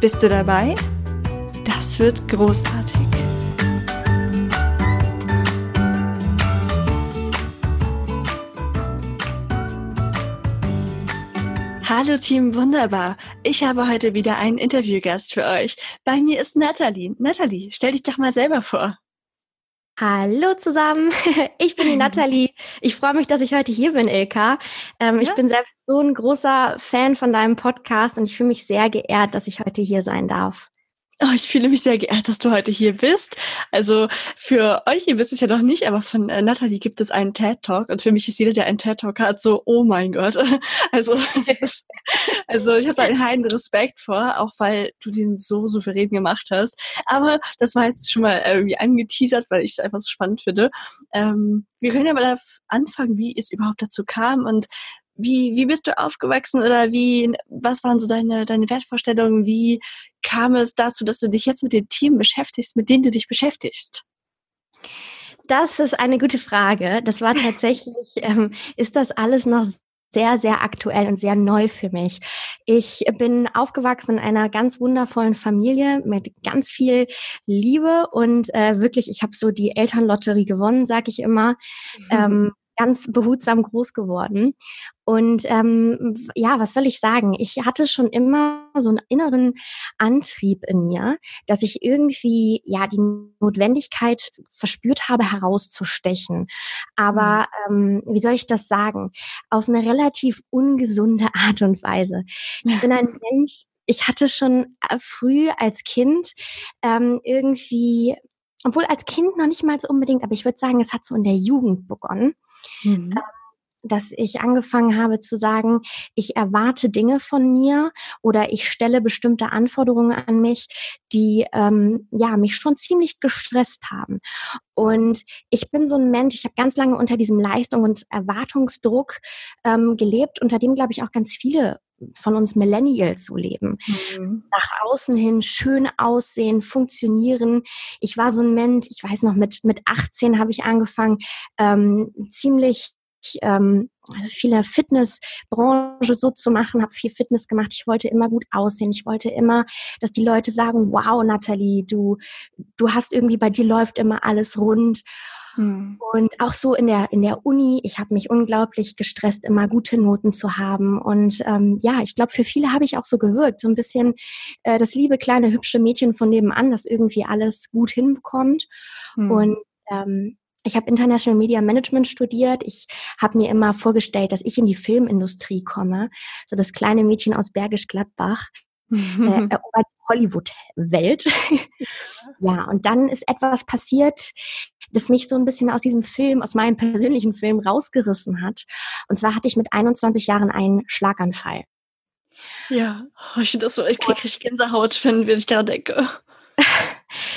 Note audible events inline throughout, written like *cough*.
Bist du dabei? Das wird großartig. Hallo Team Wunderbar. Ich habe heute wieder einen Interviewgast für euch. Bei mir ist Nathalie. Nathalie, stell dich doch mal selber vor. Hallo zusammen, *laughs* ich bin die *laughs* Nathalie. Ich freue mich, dass ich heute hier bin, Ilka. Ähm, ja? Ich bin selbst so ein großer Fan von deinem Podcast und ich fühle mich sehr geehrt, dass ich heute hier sein darf. Oh, ich fühle mich sehr geehrt, dass du heute hier bist. Also für euch, ihr wisst es ja noch nicht, aber von äh, Nathalie gibt es einen TED Talk und für mich ist jeder, der einen TED Talk hat, so, oh mein Gott. *laughs* Also, ist, also ich habe da einen heiden Respekt vor, auch weil du den so souverän gemacht hast. Aber das war jetzt schon mal irgendwie angeteasert, weil ich es einfach so spannend finde. Ähm, wir können ja mal anfangen, wie es überhaupt dazu kam und wie, wie bist du aufgewachsen oder wie, was waren so deine, deine Wertvorstellungen? Wie kam es dazu, dass du dich jetzt mit den Themen beschäftigst, mit denen du dich beschäftigst? Das ist eine gute Frage. Das war tatsächlich, *laughs* ähm, ist das alles noch sehr, sehr aktuell und sehr neu für mich. Ich bin aufgewachsen in einer ganz wundervollen Familie mit ganz viel Liebe und äh, wirklich, ich habe so die Elternlotterie gewonnen, sag ich immer. Mhm. Ähm, ganz behutsam groß geworden. Und ähm, ja, was soll ich sagen? Ich hatte schon immer so einen inneren Antrieb in mir, dass ich irgendwie ja die Notwendigkeit verspürt habe, herauszustechen. Aber mhm. ähm, wie soll ich das sagen? Auf eine relativ ungesunde *laughs* Art und Weise. Ich bin ein *laughs* Mensch, ich hatte schon äh, früh als Kind ähm, irgendwie obwohl als Kind noch nicht mal so unbedingt, aber ich würde sagen, es hat so in der Jugend begonnen, mhm. Dass ich angefangen habe zu sagen, ich erwarte Dinge von mir oder ich stelle bestimmte Anforderungen an mich, die ähm, ja mich schon ziemlich gestresst haben. Und ich bin so ein Mensch, ich habe ganz lange unter diesem Leistung und Erwartungsdruck ähm, gelebt, unter dem, glaube ich, auch ganz viele von uns Millennials so leben. Mhm. Nach außen hin schön aussehen, funktionieren. Ich war so ein Mensch, ich weiß noch, mit, mit 18 habe ich angefangen, ähm, ziemlich ähm, also viel in der Fitnessbranche so zu machen, habe viel Fitness gemacht. Ich wollte immer gut aussehen. Ich wollte immer, dass die Leute sagen, wow, Nathalie, du, du hast irgendwie, bei dir läuft immer alles rund. Hm. Und auch so in der, in der Uni, ich habe mich unglaublich gestresst, immer gute Noten zu haben. Und ähm, ja, ich glaube, für viele habe ich auch so gewirkt. So ein bisschen äh, das liebe kleine hübsche Mädchen von nebenan, das irgendwie alles gut hinbekommt. Hm. Und ähm, ich habe International Media Management studiert. Ich habe mir immer vorgestellt, dass ich in die Filmindustrie komme. So das kleine Mädchen aus Bergisch Gladbach äh, *laughs* erobert Hollywood-Welt. ja, und dann ist etwas passiert, das mich so ein bisschen aus diesem Film, aus meinem persönlichen Film rausgerissen hat. Und zwar hatte ich mit 21 Jahren einen Schlaganfall. Ja, oh, ich, das so, ich kriege richtig Gänsehaut, wenn, wenn ich da denke.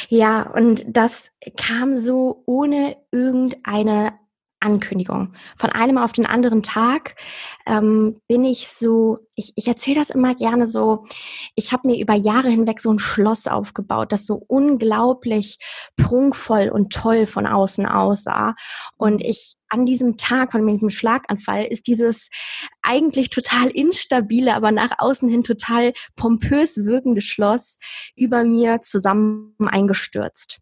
Ja, und das kam so ohne irgendeine Ankündigung. Von einem auf den anderen Tag ähm, bin ich so, ich, ich erzähle das immer gerne so, ich habe mir über Jahre hinweg so ein Schloss aufgebaut, das so unglaublich prunkvoll und toll von außen aussah. Und ich an diesem Tag von diesem Schlaganfall ist dieses eigentlich total instabile, aber nach außen hin total pompös wirkende Schloss über mir zusammen eingestürzt.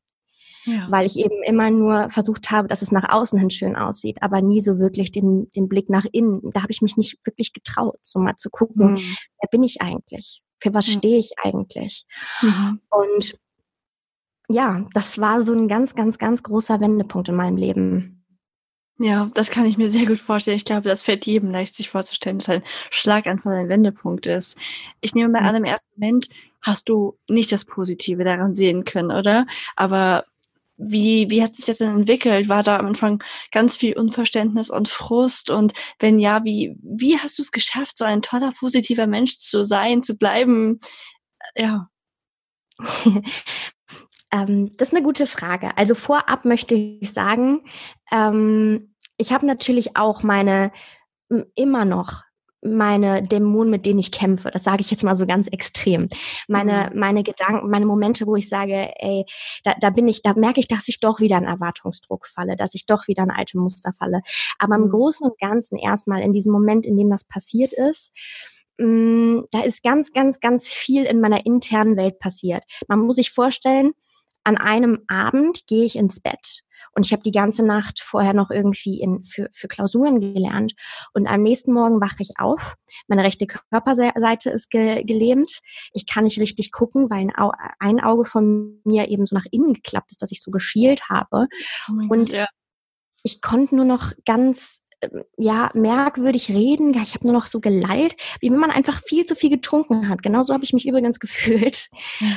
Ja. Weil ich eben immer nur versucht habe, dass es nach außen hin schön aussieht, aber nie so wirklich den, den Blick nach innen. Da habe ich mich nicht wirklich getraut, so mal zu gucken, mhm. wer bin ich eigentlich? Für was mhm. stehe ich eigentlich? Mhm. Und ja, das war so ein ganz, ganz, ganz großer Wendepunkt in meinem Leben. Ja, das kann ich mir sehr gut vorstellen. Ich glaube, das fällt jedem leicht, sich vorzustellen, dass ein Schlaganfall ein Wendepunkt ist. Ich nehme mal an, im ersten Moment hast du nicht das Positive daran sehen können, oder? Aber wie, wie hat sich das denn entwickelt? War da am Anfang ganz viel Unverständnis und Frust? Und wenn ja, wie, wie hast du es geschafft, so ein toller, positiver Mensch zu sein, zu bleiben? Ja. *laughs* ähm, das ist eine gute Frage. Also vorab möchte ich sagen, ähm, ich habe natürlich auch meine immer noch meine Dämonen, mit denen ich kämpfe. Das sage ich jetzt mal so ganz extrem. Meine, mhm. meine Gedanken, meine Momente, wo ich sage, ey, da, da bin ich, da merke ich, dass ich doch wieder in Erwartungsdruck falle, dass ich doch wieder in alte Muster falle. Aber mhm. im Großen und Ganzen erstmal in diesem Moment, in dem das passiert ist, mh, mm, da ist ganz, ganz, ganz viel in meiner internen Welt passiert. Man muss sich vorstellen, an einem Abend gehe ich ins Bett und ich habe die ganze Nacht vorher noch irgendwie in, für, für Klausuren gelernt. Und am nächsten Morgen wache ich auf. Meine rechte Körperseite ist ge, gelähmt. Ich kann nicht richtig gucken, weil ein, Au ein Auge von mir eben so nach innen geklappt ist, dass ich so geschielt habe. Oh und ja. ich konnte nur noch ganz ähm, ja, merkwürdig reden. Ich habe nur noch so geleilt, wie wenn man einfach viel zu viel getrunken hat. Genauso habe ich mich übrigens *laughs* gefühlt.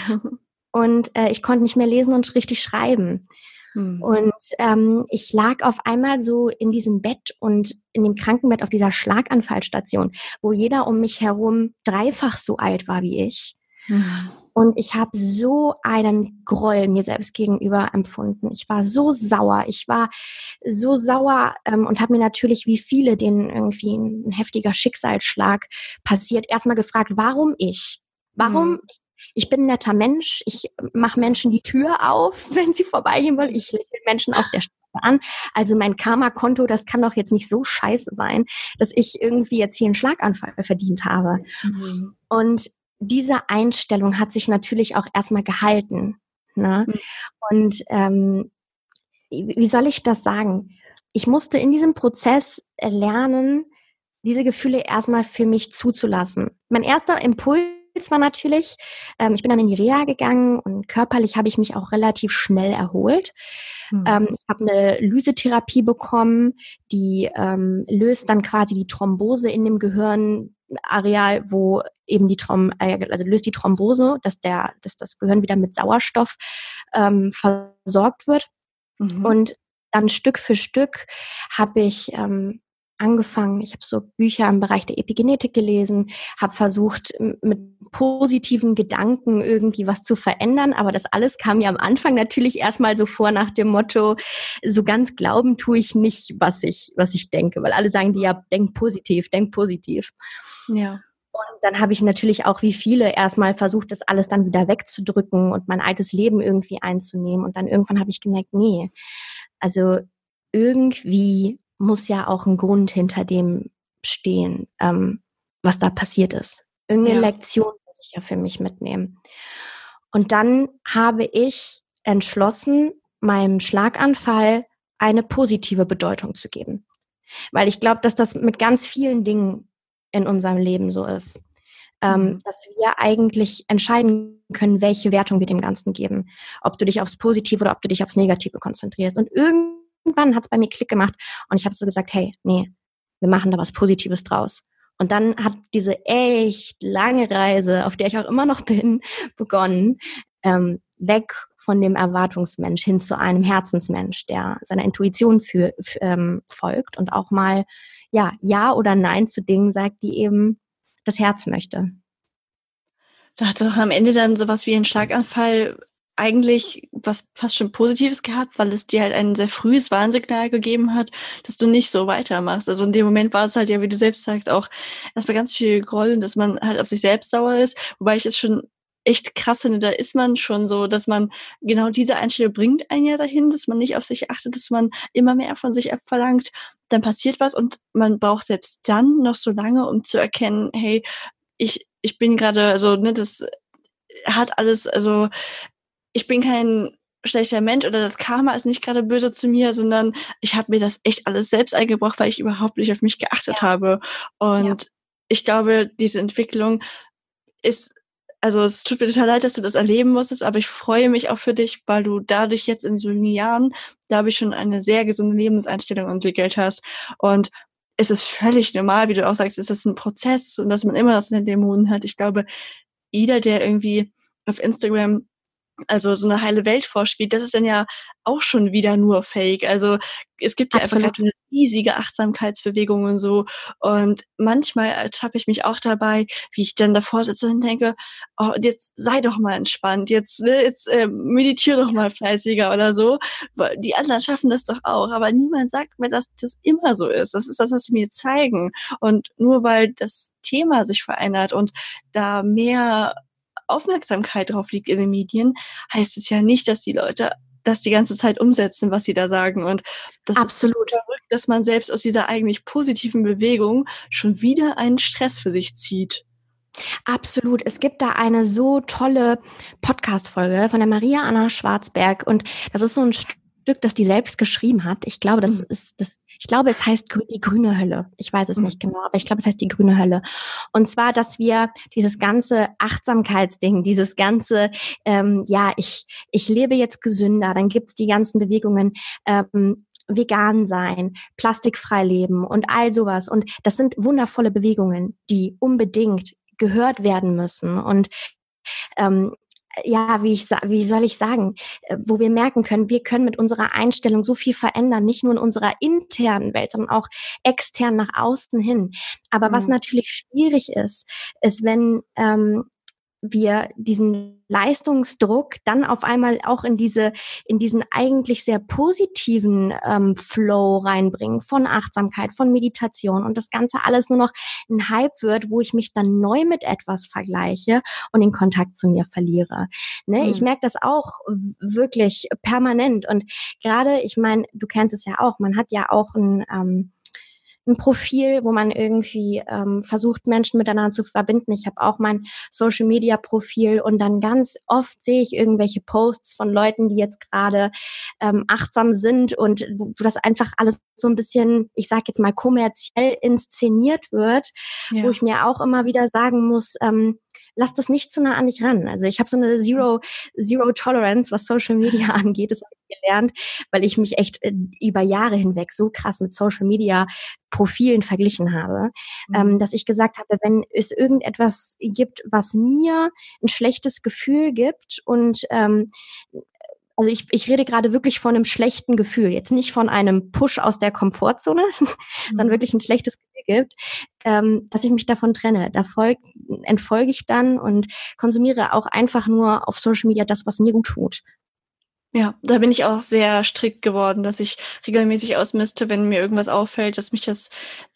*laughs* und äh, ich konnte nicht mehr lesen und richtig schreiben. Mhm. Und ähm, ich lag auf einmal so in diesem Bett und in dem Krankenbett auf dieser Schlaganfallstation, wo jeder um mich herum dreifach so alt war wie ich. Mhm. Und ich habe so einen Groll mir selbst gegenüber empfunden. Ich war so sauer. Ich war so sauer ähm, und habe mir natürlich, wie viele, denen irgendwie ein heftiger Schicksalsschlag passiert, erstmal gefragt, warum ich? Warum mhm ich bin ein netter Mensch, ich mache Menschen die Tür auf, *laughs* wenn sie vorbeigehen wollen, ich lächle Menschen auf der Straße an. Also mein Karma-Konto, das kann doch jetzt nicht so scheiße sein, dass ich irgendwie jetzt hier einen Schlaganfall verdient habe. Mhm. Und diese Einstellung hat sich natürlich auch erstmal gehalten. Ne? Mhm. Und ähm, wie soll ich das sagen? Ich musste in diesem Prozess lernen, diese Gefühle erstmal für mich zuzulassen. Mein erster Impuls zwar natürlich. Ähm, ich bin dann in die Reha gegangen und körperlich habe ich mich auch relativ schnell erholt. Mhm. Ähm, ich habe eine Lysetherapie bekommen, die ähm, löst dann quasi die Thrombose in dem Gehirnareal, wo eben die Throm äh, also löst die Thrombose, dass der, dass das Gehirn wieder mit Sauerstoff ähm, versorgt wird. Mhm. Und dann Stück für Stück habe ich ähm, angefangen. Ich habe so Bücher im Bereich der Epigenetik gelesen, habe versucht, mit positiven Gedanken irgendwie was zu verändern. Aber das alles kam mir am Anfang natürlich erstmal so vor nach dem Motto, so ganz glauben tue ich nicht, was ich, was ich denke. Weil alle sagen dir ja, denk positiv, denk positiv. Ja. Und dann habe ich natürlich auch wie viele erstmal versucht, das alles dann wieder wegzudrücken und mein altes Leben irgendwie einzunehmen. Und dann irgendwann habe ich gemerkt, nee, also irgendwie muss ja auch ein Grund hinter dem stehen, ähm, was da passiert ist. Irgendeine ja. Lektion muss ich ja für mich mitnehmen. Und dann habe ich entschlossen, meinem Schlaganfall eine positive Bedeutung zu geben. Weil ich glaube, dass das mit ganz vielen Dingen in unserem Leben so ist. Ähm, mhm. dass wir eigentlich entscheiden können, welche Wertung wir dem Ganzen geben. Ob du dich aufs Positive oder ob du dich aufs Negative konzentrierst. Und irgendwie irgendwann hat es bei mir Klick gemacht und ich habe so gesagt, hey, nee, wir machen da was Positives draus. Und dann hat diese echt lange Reise, auf der ich auch immer noch *laughs* bin, begonnen, ähm, weg von dem Erwartungsmensch hin zu einem Herzensmensch, der seiner Intuition für, für, ähm, folgt und auch mal ja ja oder nein zu Dingen sagt, die eben das Herz möchte. Da hat doch am Ende dann sowas wie ein Schlaganfall eigentlich was fast schon Positives gehabt, weil es dir halt ein sehr frühes Warnsignal gegeben hat, dass du nicht so weitermachst. Also in dem Moment war es halt ja, wie du selbst sagst, auch erstmal ganz viel Groll, dass man halt auf sich selbst sauer ist, wobei ich es schon echt krass finde, da ist man schon so, dass man genau diese Einstellung bringt einen ja dahin, dass man nicht auf sich achtet, dass man immer mehr von sich abverlangt, dann passiert was und man braucht selbst dann noch so lange, um zu erkennen, hey, ich, ich bin gerade, also, ne, das hat alles, also ich bin kein schlechter Mensch oder das Karma ist nicht gerade böse zu mir, sondern ich habe mir das echt alles selbst eingebracht, weil ich überhaupt nicht auf mich geachtet ja. habe. Und ja. ich glaube, diese Entwicklung ist, also es tut mir total leid, dass du das erleben musstest, aber ich freue mich auch für dich, weil du dadurch jetzt in so jungen Jahren, glaube ich, schon eine sehr gesunde Lebenseinstellung entwickelt hast. Und es ist völlig normal, wie du auch sagst, es ist ein Prozess und dass man immer das in den Dämonen hat. Ich glaube, jeder, der irgendwie auf Instagram also so eine heile Welt vorspielt, das ist dann ja auch schon wieder nur Fake. Also es gibt ja Absolut. einfach eine riesige Achtsamkeitsbewegung und so. Und manchmal ertappe ich mich auch dabei, wie ich dann davor sitze und denke, oh, jetzt sei doch mal entspannt, jetzt, ne, jetzt äh, meditiere doch mal fleißiger oder so. Die anderen schaffen das doch auch. Aber niemand sagt mir, dass das immer so ist. Das ist das, was sie mir zeigen. Und nur weil das Thema sich verändert und da mehr Aufmerksamkeit drauf liegt in den Medien, heißt es ja nicht, dass die Leute das die ganze Zeit umsetzen, was sie da sagen. Und das Absolut. ist verrückt, dass man selbst aus dieser eigentlich positiven Bewegung schon wieder einen Stress für sich zieht. Absolut. Es gibt da eine so tolle Podcast-Folge von der Maria Anna Schwarzberg und das ist so ein Stück, das die selbst geschrieben hat. Ich glaube, das mhm. ist das. Ich glaube, es heißt die grüne Hölle. Ich weiß es mhm. nicht genau, aber ich glaube, es heißt die grüne Hölle. Und zwar, dass wir dieses ganze Achtsamkeitsding, dieses ganze, ähm, ja, ich ich lebe jetzt gesünder. Dann gibt's die ganzen Bewegungen. Ähm, vegan sein, plastikfrei leben und all sowas. Und das sind wundervolle Bewegungen, die unbedingt gehört werden müssen. Und ähm, ja, wie ich wie soll ich sagen, äh, wo wir merken können, wir können mit unserer Einstellung so viel verändern, nicht nur in unserer internen Welt, sondern auch extern nach außen hin. Aber mhm. was natürlich schwierig ist, ist, wenn ähm, wir diesen Leistungsdruck dann auf einmal auch in diese in diesen eigentlich sehr positiven ähm, Flow reinbringen von Achtsamkeit, von Meditation und das Ganze alles nur noch ein Hype wird, wo ich mich dann neu mit etwas vergleiche und den Kontakt zu mir verliere. Ne? Mhm. Ich merke das auch wirklich permanent und gerade, ich meine, du kennst es ja auch, man hat ja auch ein ähm, ein Profil, wo man irgendwie ähm, versucht, Menschen miteinander zu verbinden. Ich habe auch mein Social Media Profil und dann ganz oft sehe ich irgendwelche Posts von Leuten, die jetzt gerade ähm, achtsam sind und wo, das einfach alles so ein bisschen, ich sage jetzt mal, kommerziell inszeniert wird, ja. wo ich mir auch immer wieder sagen muss, ähm, lass das nicht zu nah an dich ran. Also ich habe so eine Zero, Zero Tolerance, was Social Media *laughs* angeht, das habe gelernt, weil ich mich echt äh, über Jahre hinweg so krass mit Social Media Profilen verglichen habe, mhm. ähm, dass ich gesagt habe, wenn es irgendetwas gibt, was mir ein schlechtes Gefühl gibt und ähm, also ich, ich rede gerade wirklich von einem schlechten Gefühl, jetzt nicht von einem Push aus der Komfortzone, *laughs* mhm. sondern wirklich ein schlechtes Gefühl gibt, ähm, dass ich mich davon trenne. Da folg, entfolge ich dann und konsumiere auch einfach nur auf Social Media das, was mir gut tut. Ja, da bin ich auch sehr strikt geworden, dass ich regelmäßig ausmiste, wenn mir irgendwas auffällt, dass mich das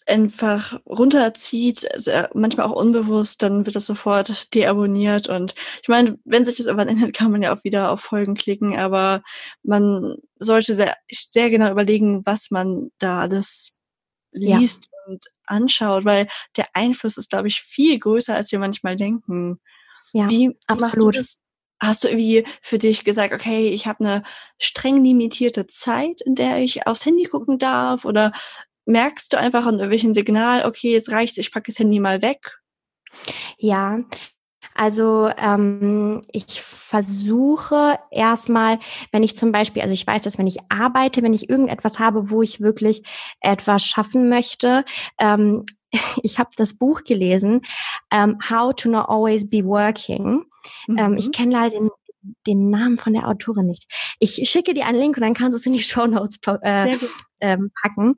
einfach runterzieht, manchmal auch unbewusst, dann wird das sofort deabonniert. Und ich meine, wenn sich das irgendwann ändert, kann man ja auch wieder auf Folgen klicken, aber man sollte sehr, sehr genau überlegen, was man da alles liest ja. und anschaut, weil der Einfluss ist, glaube ich, viel größer, als wir manchmal denken. Ja, Wie absolut. machst du das Hast du irgendwie für dich gesagt, okay, ich habe eine streng limitierte Zeit, in der ich aufs Handy gucken darf? Oder merkst du einfach an irgendwelchen Signal, okay, jetzt reicht's, ich packe das Handy mal weg? Ja, also ähm, ich versuche erstmal, wenn ich zum Beispiel, also ich weiß, dass wenn ich arbeite, wenn ich irgendetwas habe, wo ich wirklich etwas schaffen möchte, ähm, *laughs* ich habe das Buch gelesen, ähm, How to Not Always Be Working. Mhm. Ähm, ich mhm. kenne leider den, den Namen von der Autorin nicht. Ich schicke dir einen Link und dann kannst du es in die *laughs* Show Notes äh, ähm, packen.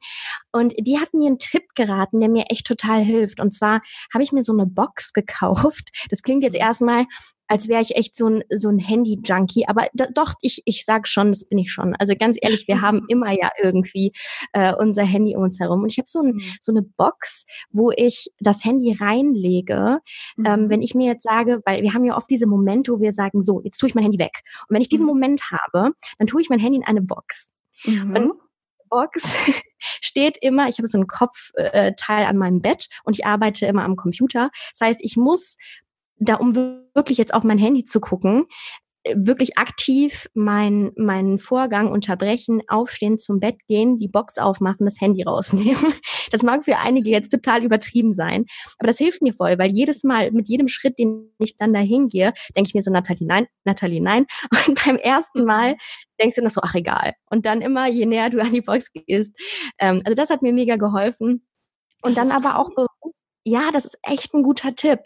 Und die hat mir einen Tipp geraten, der mir echt total hilft. Und zwar habe ich mir so eine Box gekauft. Das klingt jetzt mhm. erstmal als wäre ich echt so ein, so ein Handy-Junkie. Aber da, doch, ich, ich sag schon, das bin ich schon. Also ganz ehrlich, wir haben *laughs* immer ja irgendwie äh, unser Handy um uns herum. Und ich habe so, ein, mhm. so eine Box, wo ich das Handy reinlege. Ähm, mhm. Ähm, wenn ich mir jetzt sage, weil wir haben ja oft diese Momente, wo wir sagen, so, jetzt tue ich mein Handy weg. Und wenn ich diesen mhm. Moment habe, dann tue ich mein Handy in eine Box. Mhm. Und Box *laughs* steht immer, ich habe so einen Kopfteil äh, an meinem Bett und ich arbeite immer am Computer. Das heißt, ich muss da um wirklich jetzt auf mein Handy zu gucken, äh, wirklich aktiv mein, meinen Vorgang unterbrechen, aufstehen, zum Bett gehen, die Box aufmachen, das Handy rausnehmen. *laughs* Das mag für einige jetzt total übertrieben sein, aber das hilft mir voll, weil jedes Mal mit jedem Schritt, den ich dann dahin gehe, denke ich mir so, Nathalie, nein, Nathalie, nein. *laughs* Und beim ersten Mal denkst du noch so, ach egal. Und dann immer, je näher du an die Box gehst. Ähm, also das hat mir mega geholfen. Und dann aber auch ja, das ist echt ein guter Tipp,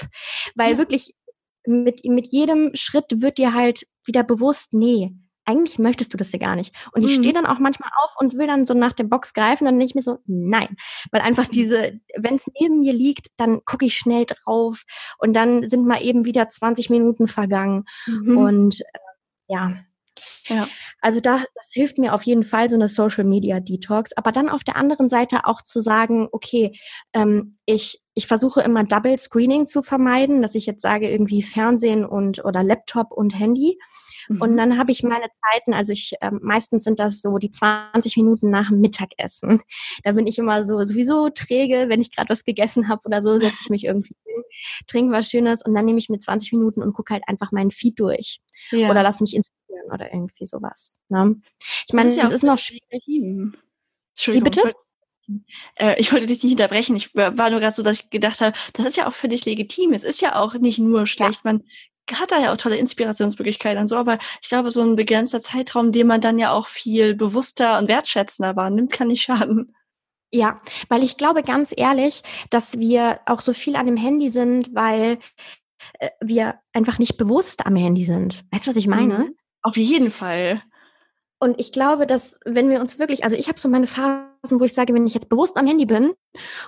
weil ja. wirklich mit, mit jedem Schritt wird dir halt wieder bewusst, nee, eigentlich möchtest du das ja gar nicht. Und ich mhm. stehe dann auch manchmal auf und will dann so nach der Box greifen, dann denke ich mir so, nein. Weil einfach mhm. diese, wenn es neben mir liegt, dann gucke ich schnell drauf und dann sind mal eben wieder 20 Minuten vergangen. Mhm. Und äh, ja. Ja. Also da, das hilft mir auf jeden Fall, so eine Social Media Detox. Aber dann auf der anderen Seite auch zu sagen, okay, ähm, ich, ich versuche immer Double Screening zu vermeiden, dass ich jetzt sage, irgendwie Fernsehen und oder Laptop und Handy. Und mhm. dann habe ich meine Zeiten, also ich äh, meistens sind das so die 20 Minuten nach dem Mittagessen. Da bin ich immer so sowieso träge, wenn ich gerade was gegessen habe oder so, setze ich mich irgendwie hin, trinke was Schönes und dann nehme ich mir 20 Minuten und gucke halt einfach meinen Feed durch. Ja. Oder lass mich inspirieren oder irgendwie sowas. Ne? Ich meine, es ist, ja ist noch schwierig. Entschuldigung. Wie bitte? Äh, ich wollte dich nicht unterbrechen. Ich war nur gerade so, dass ich gedacht habe, das ist ja auch völlig legitim. Es ist ja auch nicht nur schlecht. Ja. Man hat da ja auch tolle Inspirationsmöglichkeiten und so, aber ich glaube, so ein begrenzter Zeitraum, den man dann ja auch viel bewusster und wertschätzender wahrnimmt, kann nicht schaden. Ja, weil ich glaube ganz ehrlich, dass wir auch so viel an dem Handy sind, weil äh, wir einfach nicht bewusst am Handy sind. Weißt du, was ich meine? Mhm. Auf jeden Fall. Und ich glaube, dass wenn wir uns wirklich, also ich habe so meine Phasen, wo ich sage, wenn ich jetzt bewusst am Handy bin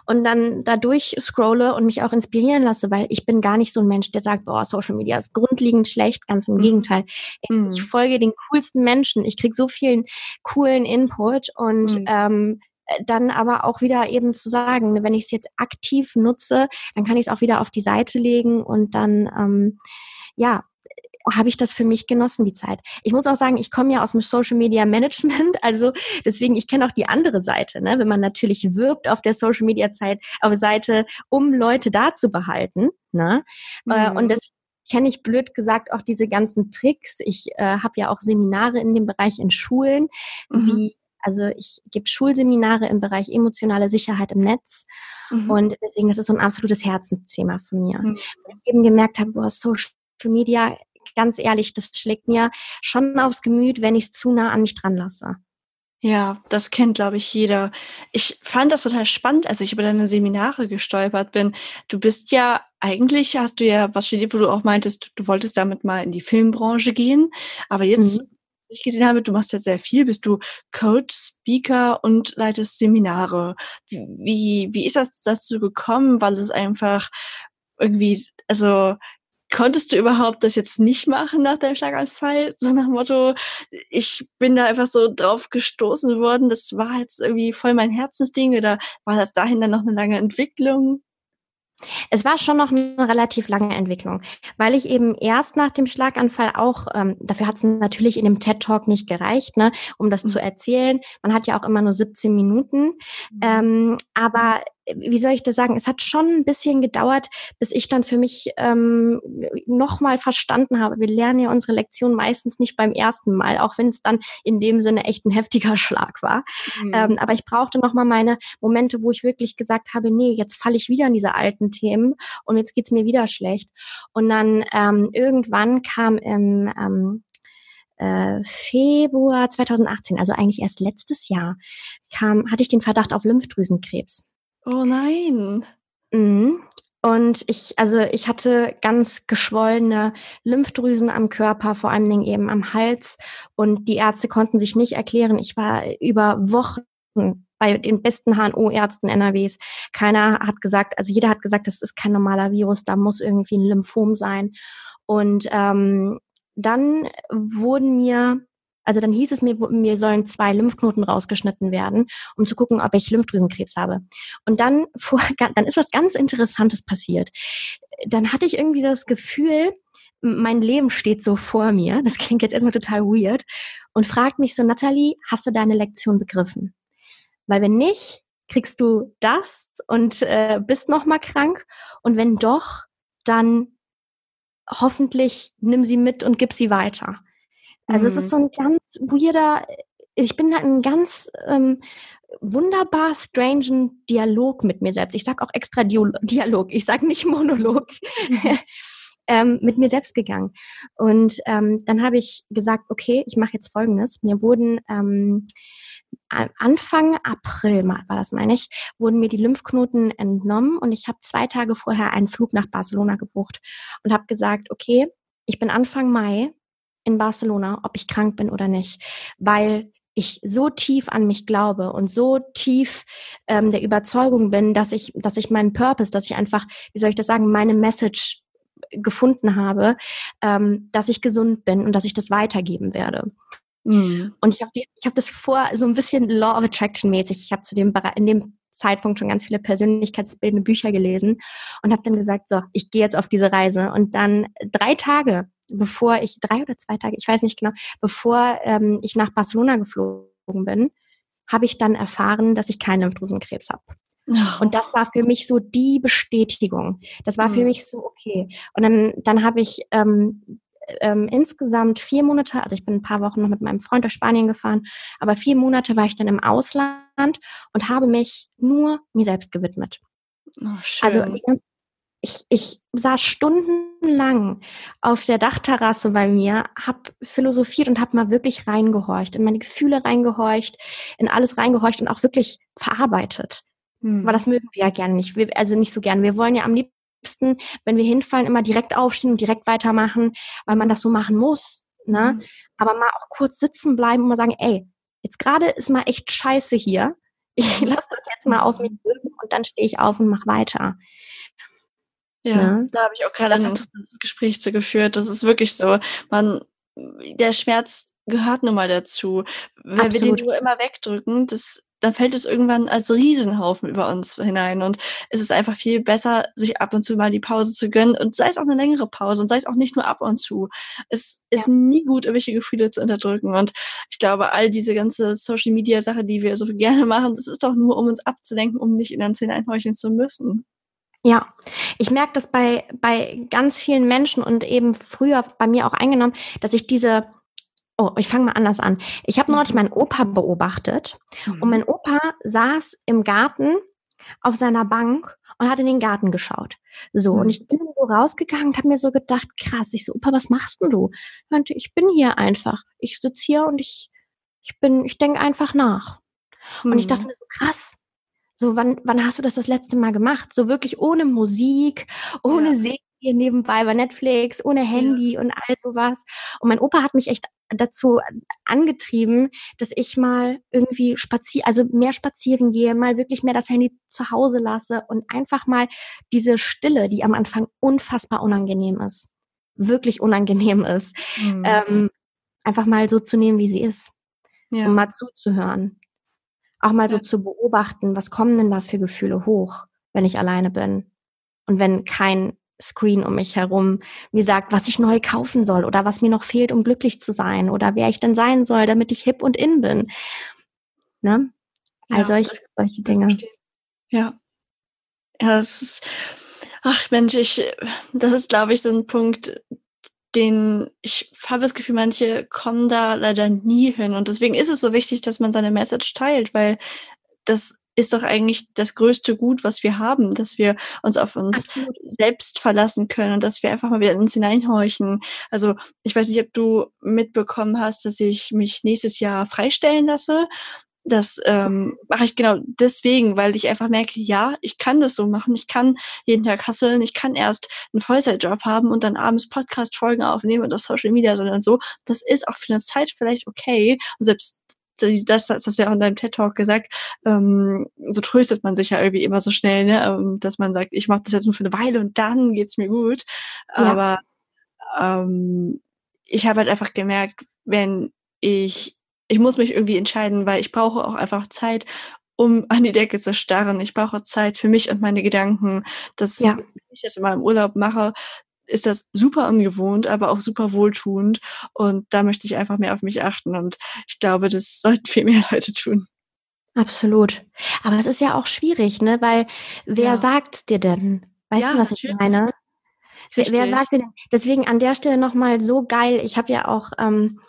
und dann da durch scrolle und mich auch inspirieren lasse, weil ich bin gar nicht so ein Mensch, der sagt, boah, Social Media ist grundlegend schlecht, ganz im mhm. Gegenteil. Mhm. Ich folge den coolsten Menschen, ich krieg so vielen coolen Input und mhm. ähm, dann aber auch wieder eben zu sagen, wenn ich es jetzt aktiv nutze, dann kann ich es auch wieder auf die Seite legen und dann ähm, ja habe ich das für mich genossen, die Zeit. Ich muss auch sagen, ich komme ja aus dem Social Media Management, *laughs* also deswegen, ich kenne auch die andere Seite, ne? wenn man natürlich wirbt auf der Social Media Zeit, auf Seite, um Leute da zu behalten. Ne? Äh, mhm. Und das kenne ich blöd gesagt auch diese ganzen Tricks. Ich äh, habe ja auch Seminare in dem Bereich in Schulen, mhm. wie also ich gebe Schulseminare im Bereich emotionale Sicherheit im Netz mhm. und deswegen ist es so ein absolutes Herzensthema von mir. Mhm. Weil ich eben gemerkt habe, boah, Social Media ganz ehrlich, das schlägt mir schon aufs Gemüt, wenn ich es zu nah an mich dran lasse. Ja, das kennt, glaube ich, jeder. Ich fand das total spannend, als ich über deine Seminare gestolpert bin. Du bist ja, eigentlich hast du ja was studiert, wo du auch meintest, du wolltest damit mal in die Filmbranche gehen. Aber jetzt, mhm. ich gesehen habe, du machst ja sehr viel, bist du Coach, Speaker und leitest Seminare. Wie, wie ist das dazu gekommen? Weil es einfach irgendwie, also konntest du überhaupt das jetzt nicht machen nach deinem Schlaganfall? So nach dem Motto, ich bin da einfach so drauf gestoßen worden, das war jetzt irgendwie voll mein Herzensding oder war das dahin dann noch eine lange Entwicklung? Es war schon noch eine relativ lange Entwicklung, weil ich eben erst nach dem Schlaganfall auch, ähm, dafür hat es natürlich in dem TED Talk nicht gereicht, ne, um das mhm. zu erzählen. Man hat ja auch immer nur 17 Minuten, mhm. ähm, aber wie soll ich das sagen, es hat schon ein bisschen gedauert, bis ich dann für mich ähm, nochmal verstanden habe. Wir lernen ja unsere Lektion meistens nicht beim ersten Mal, auch wenn es dann in dem Sinne echt ein heftiger *laughs* Schlag war. Mhm. Ähm, aber ich brauchte nochmal meine Momente, wo ich wirklich gesagt habe, nee, jetzt falle ich wieder in diese alten Themen und jetzt geht's mir wieder schlecht. Und dann ähm, irgendwann kam im ähm, äh, Februar 2018, also eigentlich erst letztes Jahr, kam, hatte ich den Verdacht auf Lymphdrüsenkrebs. Oh nein. Mhm. Und ich, also ich hatte ganz geschwollene Lymphdrüsen am Körper, vor allen Dingen eben am Hals. Und die Ärzte konnten sich nicht erklären. Ich war über Wochen bei den besten HNO-Ärzten NRWs. Keiner hat gesagt, also jeder hat gesagt, das ist kein normaler Virus, da muss irgendwie ein Lymphom sein. Und ähm, dann wurden mir also dann hieß es mir, mir sollen zwei Lymphknoten rausgeschnitten werden, um zu gucken, ob ich Lymphdrüsenkrebs habe. Und dann, vor, *laughs* dann ist was ganz Interessantes passiert. Dann hatte ich irgendwie das Gefühl, mein Leben steht so vor mir. Das *laughs* klingt jetzt erstmal total weird. Und fragt mich so, Natalie, hast du deine Lektion begriffen? Weil wenn nicht, kriegst du das und äh, bist nochmal krank. Und wenn doch, dann hoffentlich nimm sie mit und gib sie weiter. Also mhm. es ist mhm. so ein ganz weirder, ich bin da ein ganz ähm, wunderbar strangen Dialog mit mir selbst. Ich sag auch extra Dialog, ich sag nicht Monolog. Mhm. *laughs* ähm, mit mir selbst gegangen. Und ähm, dann habe ich gesagt, okay, ich mache jetzt Folgendes. Mir wurden ähm, Anfang April war das, meine ich, wurden mir die Lymphknoten entnommen und ich habe zwei Tage vorher einen Flug nach Barcelona gebucht und habe gesagt, okay, ich bin Anfang Mai in Barcelona, ob ich krank bin oder nicht, weil ich so tief an mich glaube und so tief ähm, der Überzeugung bin, dass ich, dass ich meinen Purpose, dass ich einfach, wie soll ich das sagen, meine Message gefunden habe, ähm, dass ich gesund bin und dass ich das weitergeben werde. Mhm. Und ich habe ich hab das vor so ein bisschen Law of Attraction mäßig. Ich habe zu dem in dem Zeitpunkt schon ganz viele persönlichkeitsbildende Bücher gelesen und habe dann gesagt, so, ich gehe jetzt auf diese Reise. Und dann drei Tage, bevor ich, drei oder zwei Tage, ich weiß nicht genau, bevor ähm, ich nach Barcelona geflogen bin, habe ich dann erfahren, dass ich keinen Lymphdrüsenkrebs habe. Oh. Und das war für mich so die Bestätigung. Das war mhm. für mich so okay. Und dann, dann habe ich ähm, ähm, insgesamt vier Monate, also ich bin ein paar Wochen noch mit meinem Freund durch Spanien gefahren, aber vier Monate war ich dann im Ausland und habe mich nur mir selbst gewidmet. Oh, also ich, ich saß stundenlang auf der Dachterrasse bei mir, habe philosophiert und habe mal wirklich reingehorcht, in meine Gefühle reingehorcht, in alles reingehorcht und auch wirklich verarbeitet. Hm. Weil das mögen wir ja gerne nicht. Wir, also nicht so gern. Wir wollen ja am liebsten wenn wir hinfallen, immer direkt aufstehen und direkt weitermachen, weil man das so machen muss. Ne? Mhm. Aber mal auch kurz sitzen bleiben und mal sagen, ey, jetzt gerade ist mal echt scheiße hier. Ich mhm. lasse das jetzt mal auf mich wirken und dann stehe ich auf und mache weiter. Ja, ne? da habe ich auch gerade ein interessantes Gespräch zu geführt. Das ist wirklich so. Man, der Schmerz gehört nun mal dazu. Wenn Absolut. wir den nur immer wegdrücken, das dann fällt es irgendwann als Riesenhaufen über uns hinein. Und es ist einfach viel besser, sich ab und zu mal die Pause zu gönnen und sei es auch eine längere Pause und sei es auch nicht nur ab und zu. Es ist ja. nie gut, irgendwelche Gefühle zu unterdrücken. Und ich glaube, all diese ganze Social Media Sache, die wir so gerne machen, das ist doch nur, um uns abzulenken, um nicht in den Zähne einhorchen zu müssen. Ja, ich merke das bei, bei ganz vielen Menschen und eben früher bei mir auch eingenommen, dass ich diese Oh, ich fange mal anders an. Ich habe neulich mhm. meinen Opa beobachtet mhm. und mein Opa saß im Garten auf seiner Bank und hat in den Garten geschaut. So, mhm. und ich bin so rausgegangen und habe mir so gedacht, krass, ich so, Opa, was machst denn du? Ich bin hier einfach. Ich sitze hier und ich, ich bin, ich denke einfach nach. Mhm. Und ich dachte mhm. mir so, krass, so, wann, wann hast du das das letzte Mal gemacht? So wirklich ohne Musik, ohne ja. Serie nebenbei bei Netflix, ohne Handy ja. und all sowas. Und mein Opa hat mich echt dazu angetrieben, dass ich mal irgendwie spazier, also mehr spazieren gehe, mal wirklich mehr das Handy zu Hause lasse und einfach mal diese Stille, die am Anfang unfassbar unangenehm ist, wirklich unangenehm ist, mhm. ähm, einfach mal so zu nehmen, wie sie ist. Ja. Und mal zuzuhören. Auch mal so zu beobachten, was kommen denn da für Gefühle hoch, wenn ich alleine bin. Und wenn kein Screen um mich herum mir sagt, was ich neu kaufen soll oder was mir noch fehlt, um glücklich zu sein oder wer ich denn sein soll, damit ich hip und in bin. Ne? All ja, solche, solche Dinge. Ja. Ja, es ist, ach Mensch, ich, das ist, glaube ich, so ein Punkt, den ich habe das Gefühl, manche kommen da leider nie hin. Und deswegen ist es so wichtig, dass man seine Message teilt, weil das ist doch eigentlich das größte Gut, was wir haben, dass wir uns auf uns Absolut. selbst verlassen können und dass wir einfach mal wieder in uns hineinhorchen. Also ich weiß nicht, ob du mitbekommen hast, dass ich mich nächstes Jahr freistellen lasse. Das ähm, mache ich genau deswegen, weil ich einfach merke, ja, ich kann das so machen. Ich kann jeden Tag hasseln. Ich kann erst einen Vollzeitjob haben und dann abends Podcast-Folgen aufnehmen und auf Social Media, sondern so. Das ist auch für eine Zeit vielleicht okay. Und selbst das, das hast du ja auch in deinem TED-Talk gesagt, ähm, so tröstet man sich ja irgendwie immer so schnell, ne? Ähm, dass man sagt, ich mache das jetzt nur für eine Weile und dann geht's mir gut. Ja. Aber ähm, ich habe halt einfach gemerkt, wenn ich, ich muss mich irgendwie entscheiden, weil ich brauche auch einfach Zeit, um *laughs* an die Decke zu starren. Ich brauche Zeit für mich und meine Gedanken. Das, ja. ich das immer im Urlaub mache, ist das super ungewohnt, aber auch super wohltuend. Und da möchte ich einfach mehr auf mich achten. Und ich glaube, das *laughs* sollten viel mehr Leute tun. Absolut. Aber es ist ja auch schwierig, ne? Weil wer ja. sagt's dir denn? Weißt ja, du, was ich meine? Wer, wer sagt dir denn? Deswegen an der Stelle nochmal so geil. Ich habe ja auch, ähm,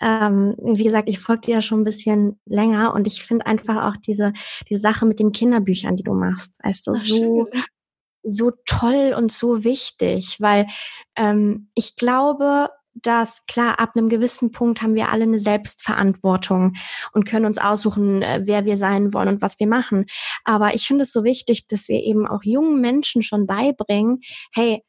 ähm, wie gesagt, ich folge dir ja schon ein bisschen länger und ich finde einfach auch diese, die Sache mit den Kinderbüchern, die du machst, weißt du, Ach, so, schön so toll und so wichtig, weil ähm, ich glaube, dass klar, ab einem gewissen Punkt haben wir alle eine Selbstverantwortung und können uns aussuchen, äh, wer wir sein wollen und was wir machen. Aber ich finde es so wichtig, dass wir eben auch jungen Menschen schon beibringen, hey,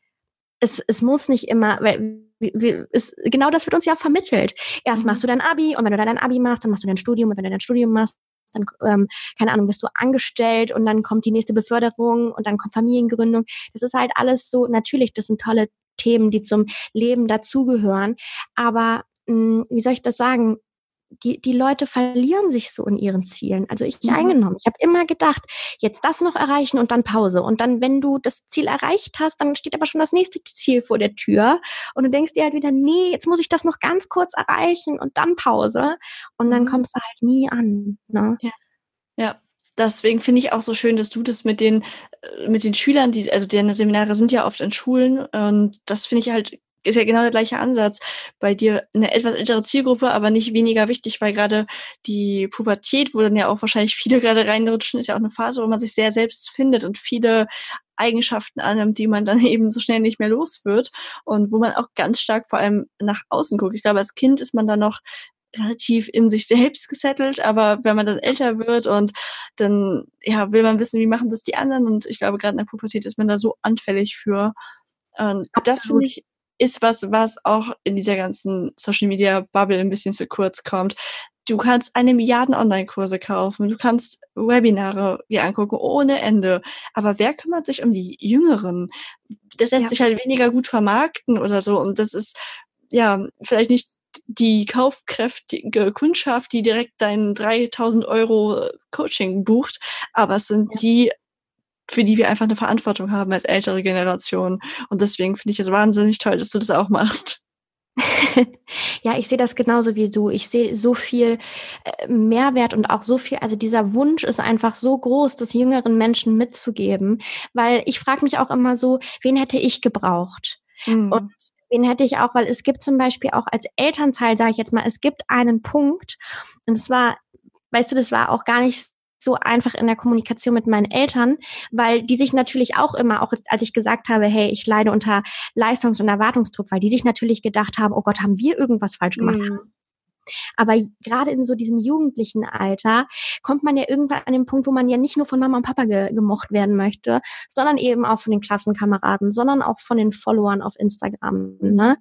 es, es muss nicht immer, weil wir, es, genau das wird uns ja vermittelt. Erst mhm. machst du dein Abi und wenn du dann dein Abi machst, dann machst du dein Studium und wenn du dein Studium machst, dann, ähm, keine Ahnung, bist du angestellt und dann kommt die nächste Beförderung und dann kommt Familiengründung. Das ist halt alles so, natürlich, das sind tolle Themen, die zum Leben dazugehören. Aber mh, hm, wie soll ich das sagen? Die, die Leute verlieren sich so in ihren Zielen. Also ich mhm. eingenommen. Ich habe immer gedacht, jetzt das noch erreichen und dann Pause. Und dann, wenn du das Ziel erreicht hast, dann steht aber schon das nächste Ziel vor der Tür. Und du denkst dir halt wieder, nee, jetzt muss ich das noch ganz kurz erreichen und dann Pause. Und dann mhm. kommst du halt nie an. Ne? Ja. ja. Deswegen finde ich auch so schön, dass du das mit den, äh, mit den Schülern, die, also deine Seminare sind ja oft in Schulen und das finde ich halt ist ja genau der gleiche Ansatz. Bei dir eine etwas ältere Zielgruppe, aber nicht weniger wichtig, weil gerade die Pubertät, wo dann ja auch wahrscheinlich viele *laughs* gerade reinrutschen, ist ja auch eine Phase, wo man sich sehr selbst findet und viele Eigenschaften annimmt, die man dann *laughs* eben so schnell nicht mehr los wird und wo man auch ganz stark vor allem nach außen guckt. Ich glaube, als Kind ist man da noch relativ in sich selbst gesettelt, aber wenn man dann älter wird und dann ja will man wissen, wie machen das die anderen und ich glaube gerade in der Pubertät ist man da so anfällig für. Und das finde ich ist was, was auch in dieser ganzen Social Media Bubble ein bisschen zu kurz kommt. Du kannst eine Milliarden Online-Kurse kaufen, du kannst Webinare dir angucken ohne Ende. Aber wer kümmert sich um die Jüngeren? Das lässt ja. sich halt weniger gut vermarkten oder so. Und das ist ja vielleicht nicht die kaufkräftige Kundschaft, die direkt dein 3000 Euro Coaching bucht, aber es sind ja. die für die wir einfach eine Verantwortung haben als ältere Generation. Und deswegen finde ich es wahnsinnig toll, dass du das auch machst. *laughs* ja, ich sehe das genauso wie du. Ich sehe so viel äh, Mehrwert und auch so viel, also dieser Wunsch ist einfach so groß, das jüngeren Menschen mitzugeben, weil ich frage mich auch immer so, wen hätte ich gebraucht? Mhm. Und wen hätte ich auch, weil es gibt zum Beispiel auch als Elternteil, sage ich jetzt mal, es gibt einen Punkt, und es war, weißt du, das war auch gar nicht so einfach in der Kommunikation mit meinen Eltern, weil die sich natürlich auch immer, auch als ich gesagt habe, hey, ich leide unter Leistungs- und Erwartungsdruck, weil die sich natürlich gedacht haben, oh Gott, haben wir irgendwas falsch gemacht? Mhm. Aber gerade in so diesem jugendlichen Alter kommt man ja irgendwann an den Punkt, wo man ja nicht nur von Mama und Papa ge gemocht werden möchte, sondern eben auch von den Klassenkameraden, sondern auch von den Followern auf Instagram. Ne?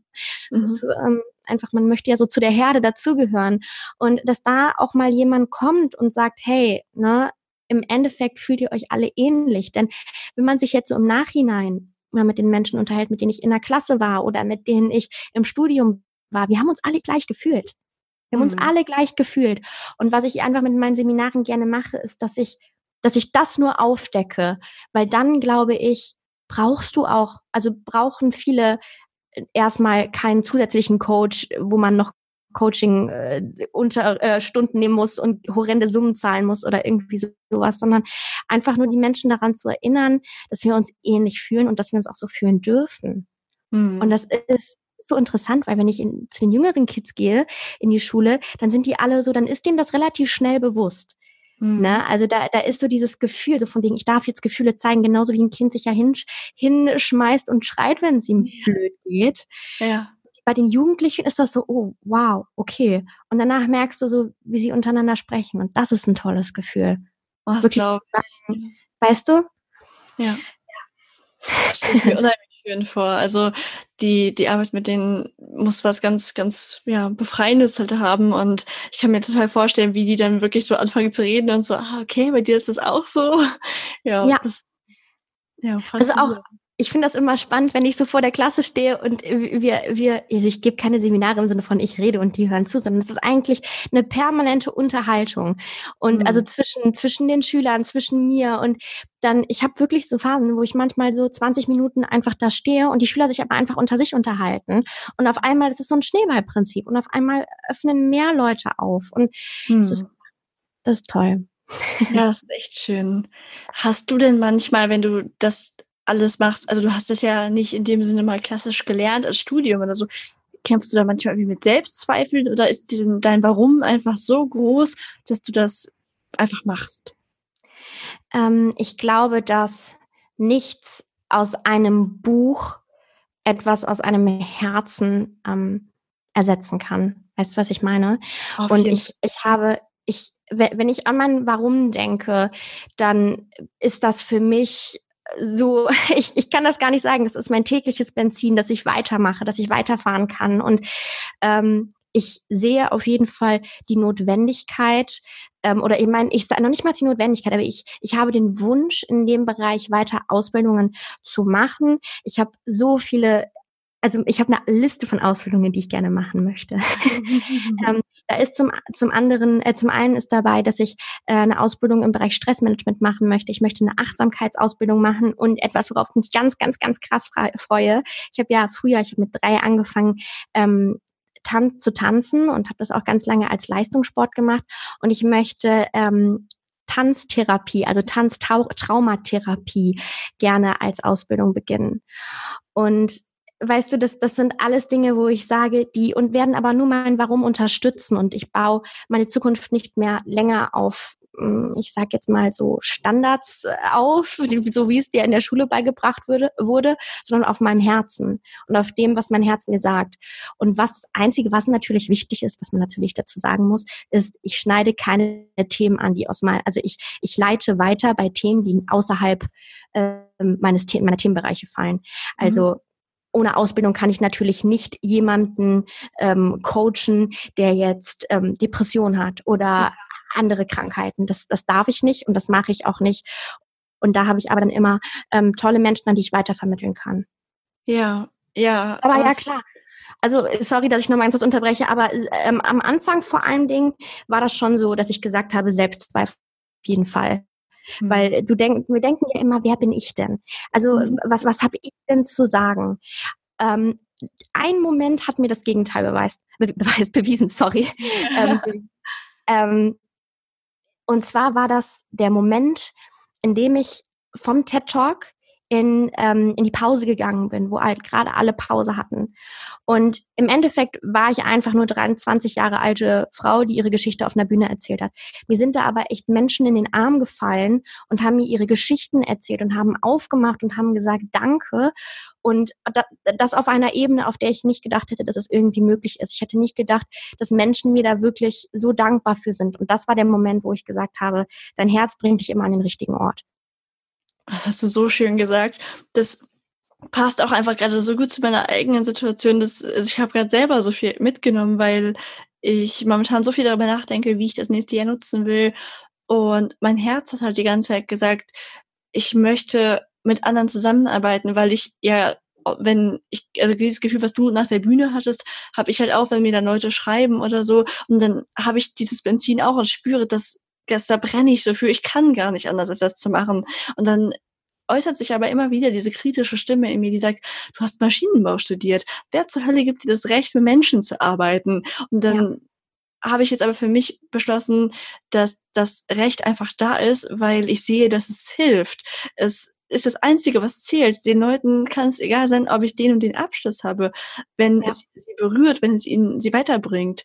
Mhm. Ist, ähm, einfach, man möchte ja so zu der Herde dazugehören. Und dass da auch mal jemand kommt und sagt, hey, ne, im Endeffekt fühlt ihr euch alle ähnlich. Denn wenn man sich jetzt so im Nachhinein mal mit den Menschen unterhält, mit denen ich in der Klasse war oder mit denen ich im Studium war, wir haben uns alle gleich gefühlt. Wir haben mhm. uns alle gleich gefühlt. Und was ich einfach mit meinen Seminaren gerne mache, ist, dass ich, dass ich das nur aufdecke, weil dann glaube ich, brauchst du auch, also brauchen viele erstmal keinen zusätzlichen Coach, wo man noch Coaching äh, unter äh, Stunden nehmen muss und horrende Summen zahlen muss oder irgendwie so, sowas, sondern einfach nur die Menschen daran zu erinnern, dass wir uns ähnlich fühlen und dass wir uns auch so fühlen dürfen. Mhm. Und das ist so interessant, weil wenn ich in, zu den jüngeren Kids gehe in die Schule, dann sind die alle so, dann ist denen das relativ schnell bewusst. Mhm. Ne? Also da, da ist so dieses Gefühl, so von wegen, ich darf jetzt Gefühle zeigen, genauso wie ein Kind sich ja hinsch hinschmeißt und schreit, wenn es ihm ja. blöd geht. Ja. Bei den Jugendlichen ist das so, oh, wow, okay. Und danach merkst du so, wie sie untereinander sprechen. Und das ist ein tolles Gefühl. Oh, das glaube Weißt du? Ja. ja. Das mir unheimlich schön vor. Also die, die Arbeit mit denen muss was ganz, ganz ja, Befreiendes halt haben. Und ich kann mir total vorstellen, wie die dann wirklich so anfangen zu reden und so, ah, okay, bei dir ist das auch so. *laughs* Ja, ja. Das, ja also auch, ich finde das immer spannend, wenn ich so vor der Klasse stehe und wir, wir, also ich gebe keine Seminare im Sinne von ich rede und die hören zu, sondern es ist eigentlich eine permanente Unterhaltung. Und mhm. also zwischen, zwischen den Schülern, zwischen mir und dann, ich habe wirklich so Phasen, wo ich manchmal so 20 Minuten einfach da stehe und die Schüler sich aber einfach unter sich unterhalten. Und auf einmal, das ist so ein Schneeballprinzip und auf einmal öffnen mehr Leute auf. Und mhm. das, ist, das ist toll. Ja, das ist echt schön. Hast du denn manchmal, wenn du das alles machst. Also du hast das ja nicht in dem Sinne mal klassisch gelernt als Studium oder so. Kämpfst du da manchmal irgendwie mit Selbstzweifeln oder ist dein Warum einfach so groß, dass du das einfach machst? Ähm, ich glaube, dass nichts aus einem Buch etwas aus einem Herzen ähm, ersetzen kann. Weißt du, was ich meine? Auf und ich, ich habe, ich, wenn ich an mein Warum denke, dann ist das für mich so, *laughs* ich, ich kann das gar nicht sagen. Das ist mein tägliches Benzin, dass ich weitermache, dass ich weiterfahren kann. Und ähm, ich sehe auf jeden Fall die Notwendigkeit, ähm, oder ich meine, ich sage noch nicht mal die Notwendigkeit, aber ich, ich habe den Wunsch, in dem Bereich weiter Ausbildungen zu machen. Ich habe so viele also ich habe eine Liste von Ausbildungen, die ich gerne machen möchte. *laughs* ähm, da ist zum, zum anderen, äh, zum einen ist dabei, dass ich äh, eine Ausbildung im Bereich Stressmanagement machen möchte. Ich möchte eine Achtsamkeitsausbildung machen und etwas, worauf ich mich ganz, ganz, ganz krass freue. Ich habe ja früher, ich habe mit drei angefangen, ähm, Tanz zu tanzen und habe das auch ganz lange als Leistungssport gemacht. Und ich möchte ähm, Tanztherapie, also Tanztraumatherapie gerne als Ausbildung beginnen. Und weißt du, das, das sind alles Dinge, wo ich sage, die und werden aber nur mein Warum unterstützen und ich baue meine Zukunft nicht mehr länger auf, hm, ich sag jetzt mal so Standards äh, auf, *laughs* so wie es dir in der Schule beigebracht wurde, wurde, sondern auf meinem Herzen und auf dem, was mein Herz mir sagt. Und was das Einzige, was natürlich wichtig ist, was man natürlich dazu sagen muss, ist, ich schneide keine Themen an, die aus meinem, also ich, ich leite weiter bei Themen, die außerhalb äh, meines meiner Themenbereiche fallen. Also mhm ohne Ausbildung kann ich natürlich nicht jemanden ähm, coachen, der jetzt ähm, Depression hat oder andere Krankheiten. Das, das darf ich nicht und das mache ich auch nicht. Und da habe ich aber dann immer ähm, tolle Menschen, an die ich weitervermitteln kann. Ja, ja. Aber ja, klar. Also, sorry, dass ich noch mal eins unterbreche, aber ähm, am Anfang vor allen Dingen war das schon so, dass ich gesagt habe, Selbstzweifel auf jeden Fall. Mhm. Weil du denk, wir denken ja immer, wer bin ich denn? Also mhm. was, was habe ich denn zu sagen? Ähm, ein Moment hat mir das Gegenteil beweist, *laughs* be beweist bewiesen, sorry. *laughs* ähm, ähm, und zwar war das der Moment, in dem ich vom TED Talk in, ähm, in die Pause gegangen bin, wo halt gerade alle Pause hatten. Und im Endeffekt war ich einfach nur 23 Jahre alte Frau, die ihre Geschichte auf einer Bühne erzählt hat. Mir sind da aber echt Menschen in den Arm gefallen und haben mir ihre Geschichten erzählt und haben aufgemacht und haben gesagt, danke. Und das auf einer Ebene, auf der ich nicht gedacht hätte, dass es irgendwie möglich ist. Ich hätte nicht gedacht, dass Menschen mir da wirklich so dankbar für sind. Und das war der Moment, wo ich gesagt habe, dein Herz bringt dich immer an den richtigen Ort. Das hast du so schön gesagt. Das passt auch einfach gerade so gut zu meiner eigenen Situation. Dass, also ich habe gerade selber so viel mitgenommen, weil ich momentan so viel darüber nachdenke, wie ich das nächste Jahr nutzen will. Und mein Herz hat halt die ganze Zeit gesagt, ich möchte mit anderen zusammenarbeiten, weil ich ja, wenn ich, also dieses Gefühl, was du nach der Bühne hattest, habe ich halt auch, wenn mir dann Leute schreiben oder so, und dann habe ich dieses Benzin auch und spüre, dass das, da brenne ich so für, ich kann gar nicht anders, als das zu machen. Und dann äußert sich aber immer wieder diese kritische Stimme in mir, die sagt, du hast Maschinenbau studiert. Wer zur Hölle gibt dir das Recht, mit Menschen zu arbeiten? Und dann ja. habe ich jetzt aber für mich beschlossen, dass das Recht einfach da ist, weil ich sehe, dass es hilft. Es ist das Einzige, was zählt. Den Leuten kann es egal sein, ob ich den und den Abschluss habe. Wenn ja. es sie berührt, wenn es ihnen sie weiterbringt,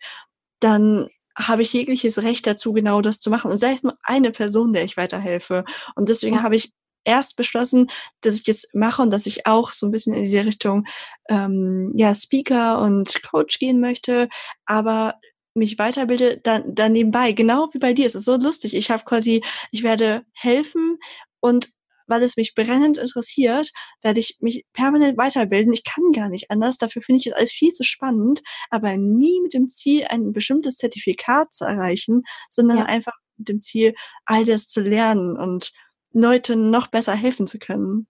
dann habe ich jegliches Recht dazu, genau das zu machen. Und sei es nur eine Person, der ich weiterhelfe. Und deswegen ja. habe ich erst beschlossen, dass ich das mache und dass ich auch so ein bisschen in diese Richtung ähm, ja Speaker und Coach gehen möchte, aber mich weiterbilde dann, dann nebenbei, genau wie bei dir. Es ist so lustig. Ich habe quasi, ich werde helfen und weil es mich brennend interessiert, werde ich mich permanent weiterbilden. Ich kann gar nicht anders. Dafür finde ich es alles viel zu spannend, aber nie mit dem Ziel, ein bestimmtes Zertifikat zu erreichen, sondern ja. einfach mit dem Ziel, all das zu lernen und Leuten noch besser helfen zu können.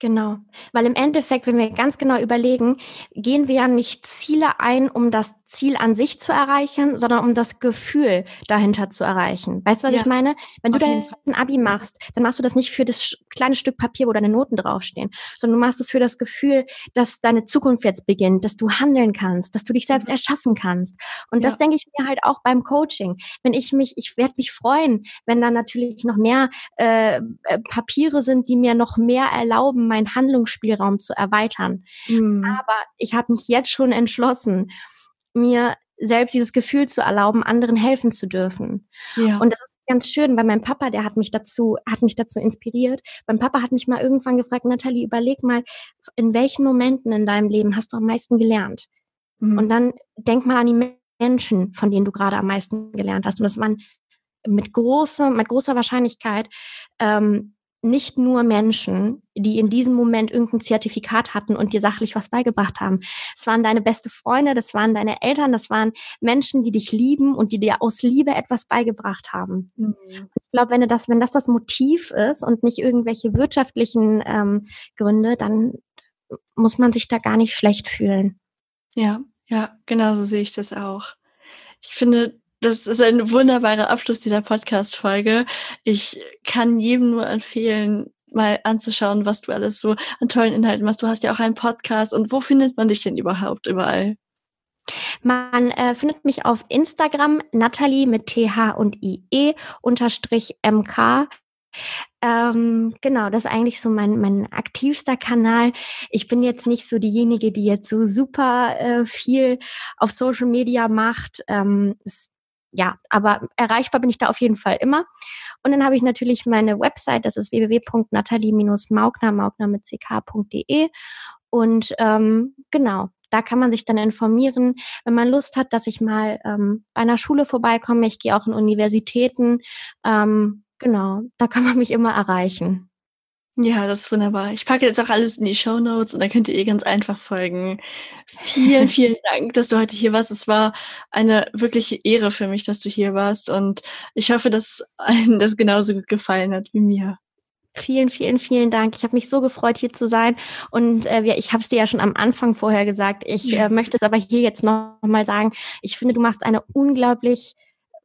Genau, weil im Endeffekt, wenn wir ganz genau überlegen, gehen wir ja nicht Ziele ein, um das Ziel an sich zu erreichen, sondern um das Gefühl dahinter zu erreichen. Weißt du, was ja, ich meine? Wenn du dein Abi machst, dann machst du das nicht für das kleine Stück Papier, wo deine Noten draufstehen, sondern du machst es für das Gefühl, dass deine Zukunft jetzt beginnt, dass du handeln kannst, dass du dich selbst mhm. erschaffen kannst. Und ja. das denke ich mir halt auch beim Coaching. Wenn ich mich, ich werde mich freuen, wenn da natürlich noch mehr äh, äh, Papiere sind, die mir noch mehr erlauben, meinen Handlungsspielraum zu erweitern. Mhm. Aber ich habe mich jetzt schon entschlossen, mir selbst dieses Gefühl zu erlauben, anderen helfen zu dürfen. Ja. Und das ist ganz schön, weil mein Papa, der hat mich dazu, hat mich dazu inspiriert. Mein Papa hat mich mal irgendwann gefragt, Nathalie, überleg mal, in welchen Momenten in deinem Leben hast du am meisten gelernt? Mhm. Und dann denk mal an die Menschen, von denen du gerade am meisten gelernt hast. Und das waren mit großer, mit großer Wahrscheinlichkeit ähm, nicht nur Menschen, die in diesem Moment irgendein Zertifikat hatten und dir sachlich was beigebracht haben. Es waren deine beste Freunde, das waren deine Eltern, das waren Menschen, die dich lieben und die dir aus Liebe etwas beigebracht haben. Mhm. Ich glaube, wenn das, wenn das das Motiv ist und nicht irgendwelche wirtschaftlichen ähm, Gründe, dann muss man sich da gar nicht schlecht fühlen. Ja, ja, genau so sehe ich das auch. Ich finde, das ist ein wunderbarer Abschluss dieser Podcast-Folge. Ich kann jedem nur empfehlen, mal anzuschauen, was du alles so an tollen Inhalten machst. Du hast ja auch einen Podcast. Und wo findet man dich denn überhaupt überall? Man äh, findet mich auf Instagram, Natalie mit TH und IE unterstrich MK. Ähm, genau, das ist eigentlich so mein, mein aktivster Kanal. Ich bin jetzt nicht so diejenige, die jetzt so super äh, viel auf Social Media macht. Ähm, es ja, aber erreichbar bin ich da auf jeden Fall immer. Und dann habe ich natürlich meine Website, das ist www.natalie-maugner, maugner mit ck.de. Und ähm, genau, da kann man sich dann informieren, wenn man Lust hat, dass ich mal ähm, bei einer Schule vorbeikomme. Ich gehe auch in Universitäten. Ähm, genau, da kann man mich immer erreichen. Ja, das ist wunderbar. Ich packe jetzt auch alles in die Show Notes und dann könnt ihr ihr ganz einfach folgen. Vielen, *laughs* vielen Dank, dass du heute hier warst. Es war eine wirkliche Ehre für mich, dass du hier warst und ich hoffe, dass allen das genauso gut gefallen hat wie mir. Vielen, vielen, vielen Dank. Ich habe mich so gefreut, hier zu sein. Und äh, ich habe es dir ja schon am Anfang vorher gesagt. Ich äh, möchte es aber hier jetzt noch mal sagen. Ich finde, du machst eine unglaublich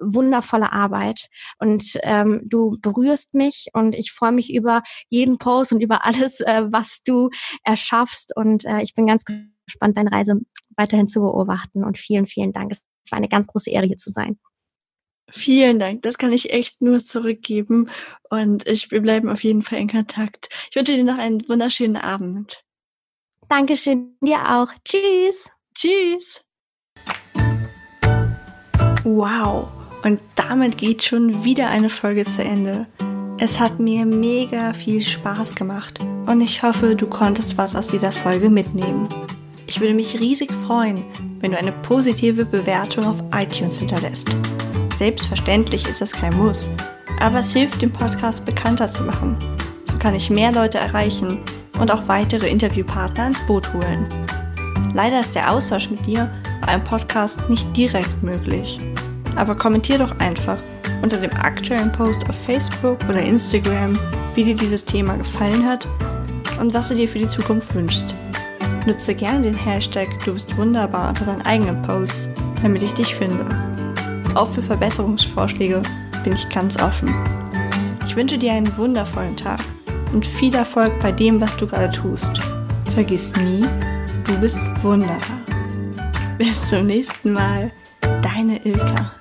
wundervolle Arbeit und ähm, du berührst mich und ich freue mich über jeden Post und über alles, äh, was du erschaffst und äh, ich bin ganz gespannt, deine Reise weiterhin zu beobachten und vielen, vielen Dank. Es war eine ganz große Ehre, hier zu sein. Vielen Dank, das kann ich echt nur zurückgeben und ich, wir bleiben auf jeden Fall in Kontakt. Ich wünsche dir noch einen wunderschönen Abend. Dankeschön, dir auch. Tschüss. Tschüss. Wow. Und damit geht schon wieder eine Folge zu Ende. Es hat mir mega viel Spaß gemacht und ich hoffe, du konntest was aus dieser Folge mitnehmen. Ich würde mich riesig freuen, wenn du eine positive Bewertung auf iTunes hinterlässt. Selbstverständlich ist das kein Muss, aber es hilft, den Podcast bekannter zu machen. So kann ich mehr Leute erreichen und auch weitere Interviewpartner ins Boot holen. Leider ist der Austausch mit dir bei einem Podcast nicht direkt möglich aber kommentier doch einfach unter dem aktuellen Post auf Facebook oder Instagram, wie dir dieses Thema gefallen hat und was du dir für die Zukunft wünschst. Nutze gerne den Hashtag Du bist wunderbar unter deinen eigenen Posts, damit ich dich finde. Auch für Verbesserungsvorschläge bin ich ganz offen. Ich wünsche dir einen wundervollen Tag und viel Erfolg bei dem, was du gerade tust. Vergiss nie, du bist wunderbar. Bis zum nächsten Mal, deine Ilka.